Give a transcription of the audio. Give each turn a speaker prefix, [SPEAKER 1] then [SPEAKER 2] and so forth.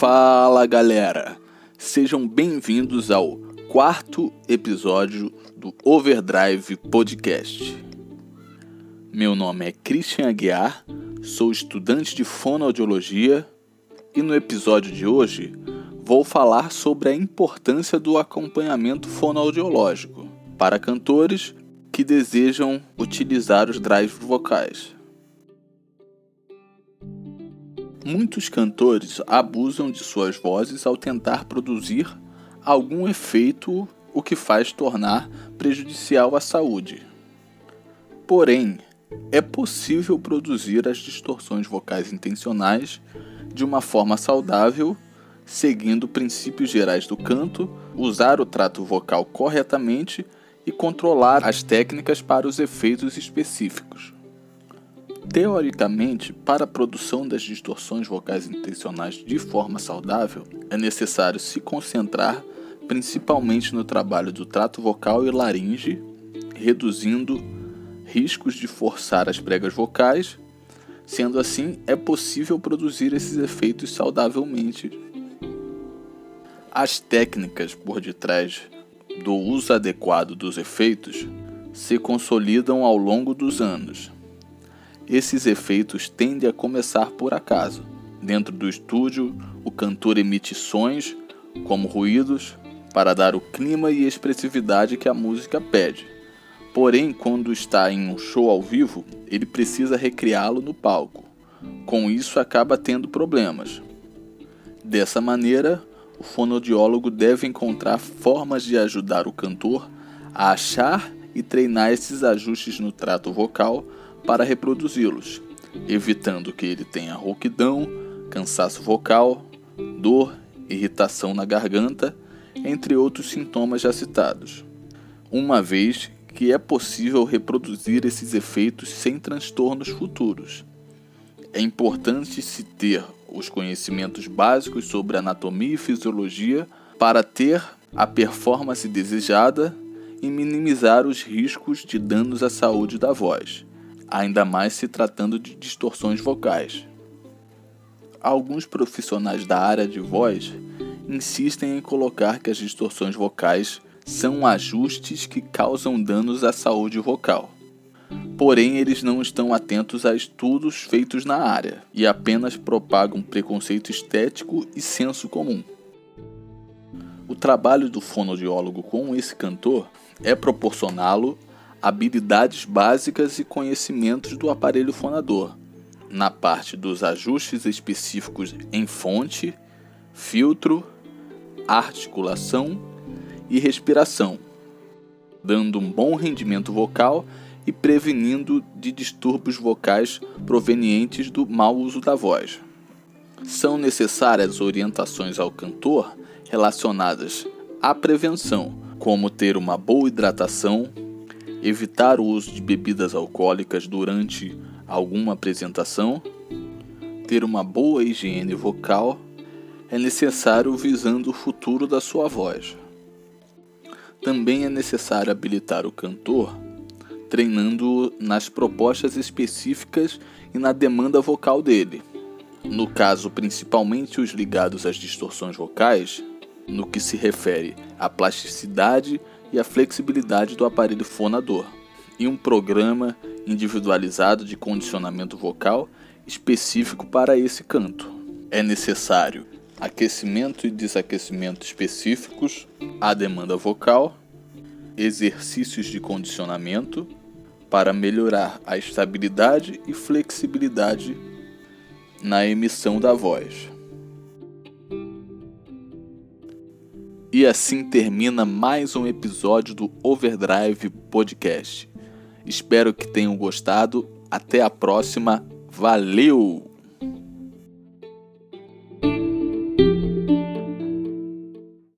[SPEAKER 1] Fala galera, sejam bem-vindos ao quarto episódio do Overdrive Podcast. Meu nome é Christian Aguiar, sou estudante de fonoaudiologia e no episódio de hoje vou falar sobre a importância do acompanhamento fonoaudiológico para cantores que desejam utilizar os drives vocais. Muitos cantores abusam de suas vozes ao tentar produzir algum efeito, o que faz tornar prejudicial à saúde. Porém, é possível produzir as distorções vocais intencionais de uma forma saudável, seguindo princípios gerais do canto, usar o trato vocal corretamente e controlar as técnicas para os efeitos específicos. Teoricamente, para a produção das distorções vocais intencionais de forma saudável, é necessário se concentrar principalmente no trabalho do trato vocal e laringe, reduzindo riscos de forçar as pregas vocais. Sendo assim, é possível produzir esses efeitos saudavelmente. As técnicas por detrás do uso adequado dos efeitos se consolidam ao longo dos anos. Esses efeitos tendem a começar por acaso. Dentro do estúdio, o cantor emite sons, como ruídos, para dar o clima e expressividade que a música pede. Porém, quando está em um show ao vivo, ele precisa recriá-lo no palco. Com isso, acaba tendo problemas. Dessa maneira, o fonoaudiólogo deve encontrar formas de ajudar o cantor a achar e treinar esses ajustes no trato vocal para reproduzi-los, evitando que ele tenha rouquidão, cansaço vocal, dor, irritação na garganta, entre outros sintomas já citados. Uma vez que é possível reproduzir esses efeitos sem transtornos futuros. É importante se ter os conhecimentos básicos sobre anatomia e fisiologia para ter a performance desejada e minimizar os riscos de danos à saúde da voz, ainda mais se tratando de distorções vocais. Alguns profissionais da área de voz insistem em colocar que as distorções vocais são ajustes que causam danos à saúde vocal porém eles não estão atentos a estudos feitos na área e apenas propagam preconceito estético e senso comum. O trabalho do fonoaudiólogo com esse cantor é proporcioná-lo habilidades básicas e conhecimentos do aparelho fonador, na parte dos ajustes específicos em fonte, filtro, articulação e respiração, dando um bom rendimento vocal e prevenindo de distúrbios vocais provenientes do mau uso da voz. São necessárias orientações ao cantor relacionadas à prevenção, como ter uma boa hidratação, evitar o uso de bebidas alcoólicas durante alguma apresentação, ter uma boa higiene vocal é necessário visando o futuro da sua voz. Também é necessário habilitar o cantor treinando nas propostas específicas e na demanda vocal dele. No caso, principalmente os ligados às distorções vocais, no que se refere à plasticidade e à flexibilidade do aparelho fonador, e um programa individualizado de condicionamento vocal específico para esse canto. É necessário aquecimento e desaquecimento específicos à demanda vocal, exercícios de condicionamento para melhorar a estabilidade e flexibilidade na emissão da voz. E assim termina mais um episódio do Overdrive Podcast. Espero que tenham gostado. Até a próxima. Valeu!